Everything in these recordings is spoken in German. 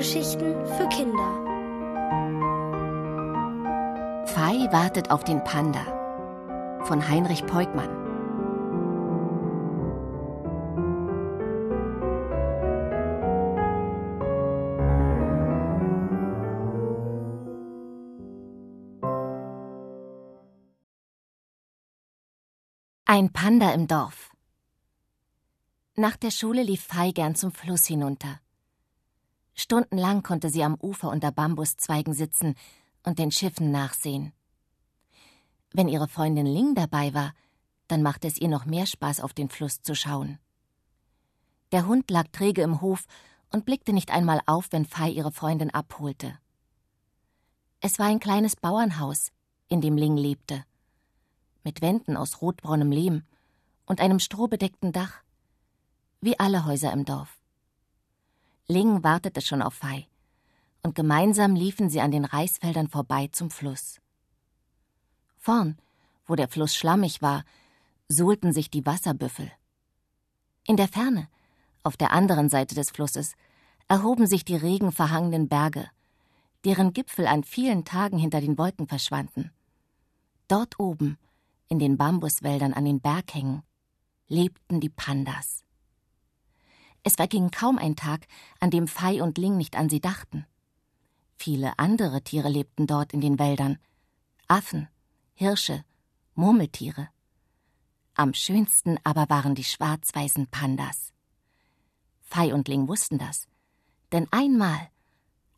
Hörgeschichten für Kinder. Fei wartet auf den Panda von Heinrich Peukmann. Ein Panda im Dorf. Nach der Schule lief Fei gern zum Fluss hinunter. Stundenlang konnte sie am Ufer unter Bambuszweigen sitzen und den Schiffen nachsehen. Wenn ihre Freundin Ling dabei war, dann machte es ihr noch mehr Spaß, auf den Fluss zu schauen. Der Hund lag träge im Hof und blickte nicht einmal auf, wenn Fei ihre Freundin abholte. Es war ein kleines Bauernhaus, in dem Ling lebte, mit Wänden aus rotbraunem Lehm und einem strohbedeckten Dach, wie alle Häuser im Dorf. Ling wartete schon auf Fei, und gemeinsam liefen sie an den Reisfeldern vorbei zum Fluss. Vorn, wo der Fluss schlammig war, suhlten sich die Wasserbüffel. In der Ferne, auf der anderen Seite des Flusses, erhoben sich die regenverhangenen Berge, deren Gipfel an vielen Tagen hinter den Wolken verschwanden. Dort oben, in den Bambuswäldern an den Berghängen, lebten die Pandas. Es verging kaum ein Tag, an dem Fei und Ling nicht an sie dachten. Viele andere Tiere lebten dort in den Wäldern. Affen, Hirsche, Murmeltiere. Am schönsten aber waren die schwarz-weißen Pandas. Fei und Ling wussten das, denn einmal,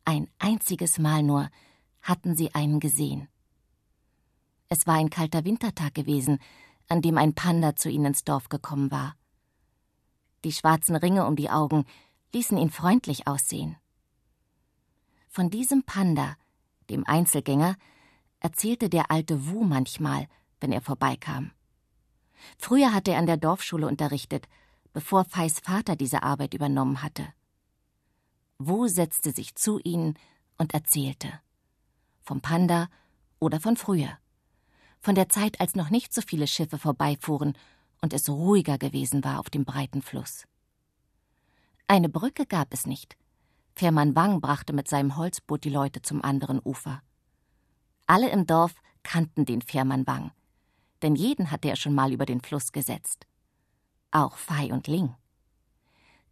ein einziges Mal nur, hatten sie einen gesehen. Es war ein kalter Wintertag gewesen, an dem ein Panda zu ihnen ins Dorf gekommen war. Die schwarzen Ringe um die Augen ließen ihn freundlich aussehen. Von diesem Panda, dem Einzelgänger, erzählte der alte Wu manchmal, wenn er vorbeikam. Früher hatte er an der Dorfschule unterrichtet, bevor Feis Vater diese Arbeit übernommen hatte. Wu setzte sich zu ihnen und erzählte. Vom Panda oder von früher. Von der Zeit, als noch nicht so viele Schiffe vorbeifuhren und es ruhiger gewesen war auf dem breiten Fluss. Eine Brücke gab es nicht. Fährmann Wang brachte mit seinem Holzboot die Leute zum anderen Ufer. Alle im Dorf kannten den Fährmann Wang, denn jeden hatte er schon mal über den Fluss gesetzt. Auch Fei und Ling.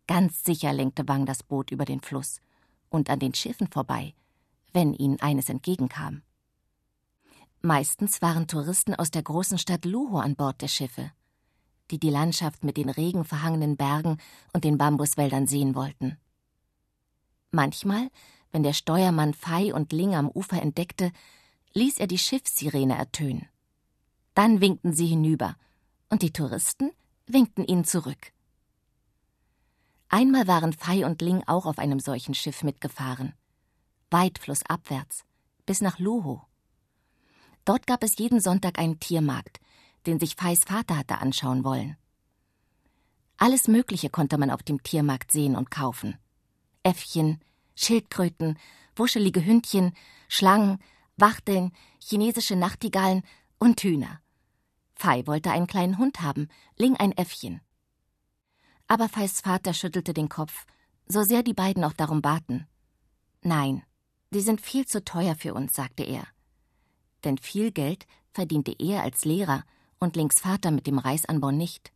Ganz sicher lenkte Wang das Boot über den Fluss und an den Schiffen vorbei, wenn ihnen eines entgegenkam. Meistens waren Touristen aus der großen Stadt Luho an Bord der Schiffe die die Landschaft mit den regenverhangenen Bergen und den Bambuswäldern sehen wollten. Manchmal, wenn der Steuermann Fei und Ling am Ufer entdeckte, ließ er die Schiffssirene ertönen. Dann winkten sie hinüber, und die Touristen winkten ihnen zurück. Einmal waren Fei und Ling auch auf einem solchen Schiff mitgefahren. Weit flussabwärts, bis nach Luho. Dort gab es jeden Sonntag einen Tiermarkt, den sich Feis Vater hatte anschauen wollen. Alles Mögliche konnte man auf dem Tiermarkt sehen und kaufen. Äffchen, Schildkröten, wuschelige Hündchen, Schlangen, Wachteln, chinesische Nachtigallen und Hühner. Fei wollte einen kleinen Hund haben, Ling ein Äffchen. Aber Feis Vater schüttelte den Kopf, so sehr die beiden auch darum baten. Nein, die sind viel zu teuer für uns, sagte er. Denn viel Geld verdiente er als Lehrer und Lings Vater mit dem Reisanbau nicht.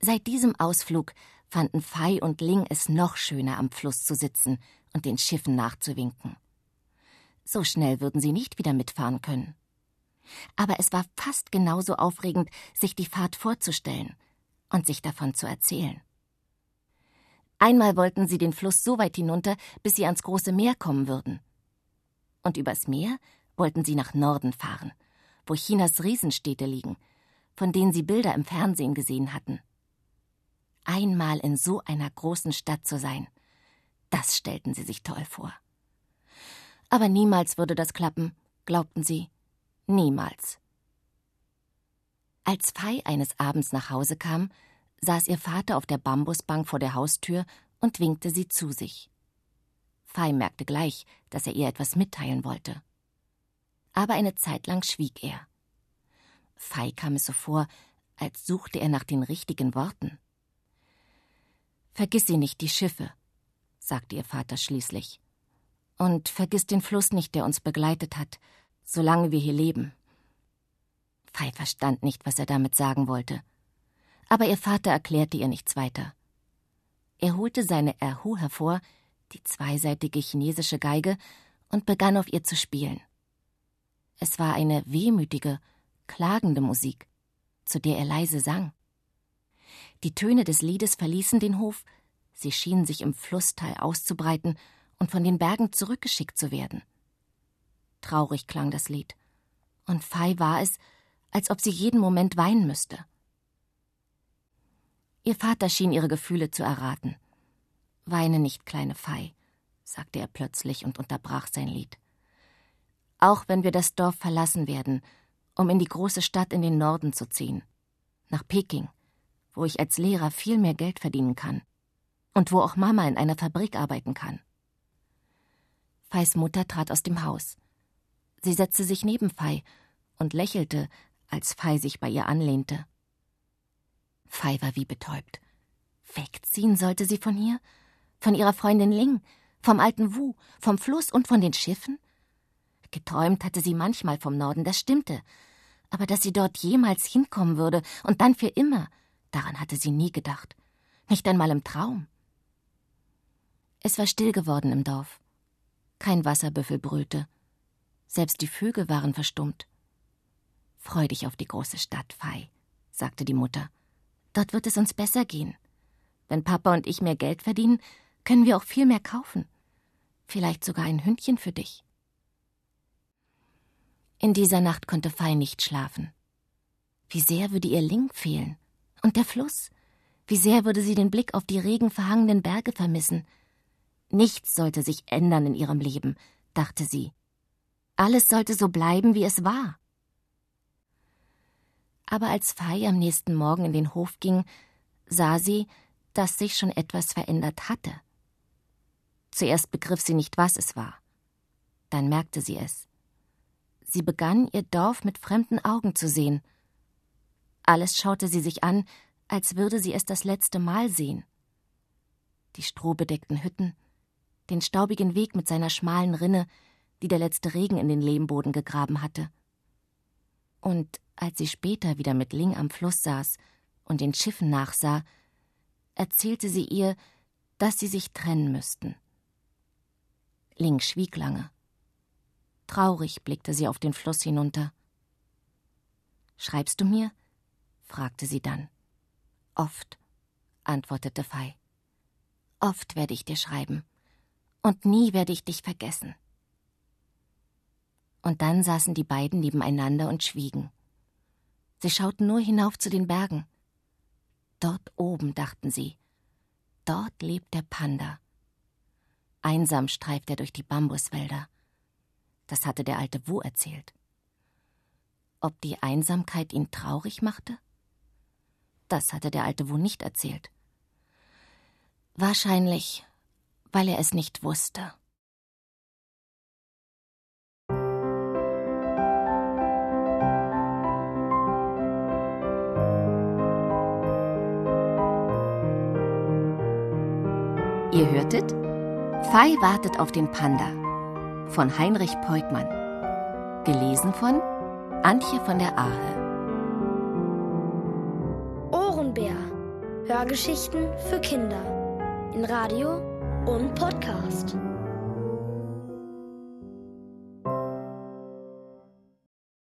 Seit diesem Ausflug fanden Fei und Ling es noch schöner, am Fluss zu sitzen und den Schiffen nachzuwinken. So schnell würden sie nicht wieder mitfahren können. Aber es war fast genauso aufregend, sich die Fahrt vorzustellen und sich davon zu erzählen. Einmal wollten sie den Fluss so weit hinunter, bis sie ans große Meer kommen würden. Und übers Meer wollten sie nach Norden fahren – wo Chinas Riesenstädte liegen, von denen sie Bilder im Fernsehen gesehen hatten. Einmal in so einer großen Stadt zu sein, das stellten sie sich toll vor. Aber niemals würde das klappen, glaubten sie. Niemals. Als Fei eines Abends nach Hause kam, saß ihr Vater auf der Bambusbank vor der Haustür und winkte sie zu sich. Fei merkte gleich, dass er ihr etwas mitteilen wollte aber eine Zeit lang schwieg er. Fei kam es so vor, als suchte er nach den richtigen Worten. Vergiss sie nicht, die Schiffe, sagte ihr Vater schließlich. Und vergiss den Fluss nicht, der uns begleitet hat, solange wir hier leben. Fei verstand nicht, was er damit sagen wollte. Aber ihr Vater erklärte ihr nichts weiter. Er holte seine Erhu hervor, die zweiseitige chinesische Geige, und begann auf ihr zu spielen. Es war eine wehmütige, klagende Musik, zu der er leise sang. Die Töne des Liedes verließen den Hof, sie schienen sich im Flusstal auszubreiten und von den Bergen zurückgeschickt zu werden. Traurig klang das Lied, und Fei war es, als ob sie jeden Moment weinen müsste. Ihr Vater schien ihre Gefühle zu erraten. Weine nicht, kleine Fei, sagte er plötzlich und unterbrach sein Lied. Auch wenn wir das Dorf verlassen werden, um in die große Stadt in den Norden zu ziehen, nach Peking, wo ich als Lehrer viel mehr Geld verdienen kann und wo auch Mama in einer Fabrik arbeiten kann. Feis Mutter trat aus dem Haus. Sie setzte sich neben Fei und lächelte, als Fei sich bei ihr anlehnte. Fei war wie betäubt. Wegziehen sollte sie von hier? Von ihrer Freundin Ling, vom alten Wu, vom Fluss und von den Schiffen? Geträumt hatte sie manchmal vom Norden, das stimmte. Aber dass sie dort jemals hinkommen würde und dann für immer, daran hatte sie nie gedacht. Nicht einmal im Traum. Es war still geworden im Dorf. Kein Wasserbüffel brüllte. Selbst die Vögel waren verstummt. Freu dich auf die große Stadt, Fei, sagte die Mutter. Dort wird es uns besser gehen. Wenn Papa und ich mehr Geld verdienen, können wir auch viel mehr kaufen. Vielleicht sogar ein Hündchen für dich. In dieser Nacht konnte Fei nicht schlafen. Wie sehr würde ihr Ling fehlen. Und der Fluss. Wie sehr würde sie den Blick auf die regenverhangenen Berge vermissen. Nichts sollte sich ändern in ihrem Leben, dachte sie. Alles sollte so bleiben, wie es war. Aber als Fei am nächsten Morgen in den Hof ging, sah sie, dass sich schon etwas verändert hatte. Zuerst begriff sie nicht, was es war. Dann merkte sie es. Sie begann, ihr Dorf mit fremden Augen zu sehen. Alles schaute sie sich an, als würde sie es das letzte Mal sehen. Die strohbedeckten Hütten, den staubigen Weg mit seiner schmalen Rinne, die der letzte Regen in den Lehmboden gegraben hatte. Und als sie später wieder mit Ling am Fluss saß und den Schiffen nachsah, erzählte sie ihr, dass sie sich trennen müssten. Ling schwieg lange. Traurig blickte sie auf den Fluss hinunter. Schreibst du mir? fragte sie dann. Oft, antwortete Fei. Oft werde ich dir schreiben, und nie werde ich dich vergessen. Und dann saßen die beiden nebeneinander und schwiegen. Sie schauten nur hinauf zu den Bergen. Dort oben, dachten sie, dort lebt der Panda. Einsam streift er durch die Bambuswälder. Das hatte der alte Wu erzählt. Ob die Einsamkeit ihn traurig machte? Das hatte der alte Wu nicht erzählt. Wahrscheinlich, weil er es nicht wusste. Ihr hörtet Fei wartet auf den Panda von Heinrich Peutmann. Gelesen von Antje von der Ahe. Ohrenbär. Hörgeschichten für Kinder. In Radio und Podcast.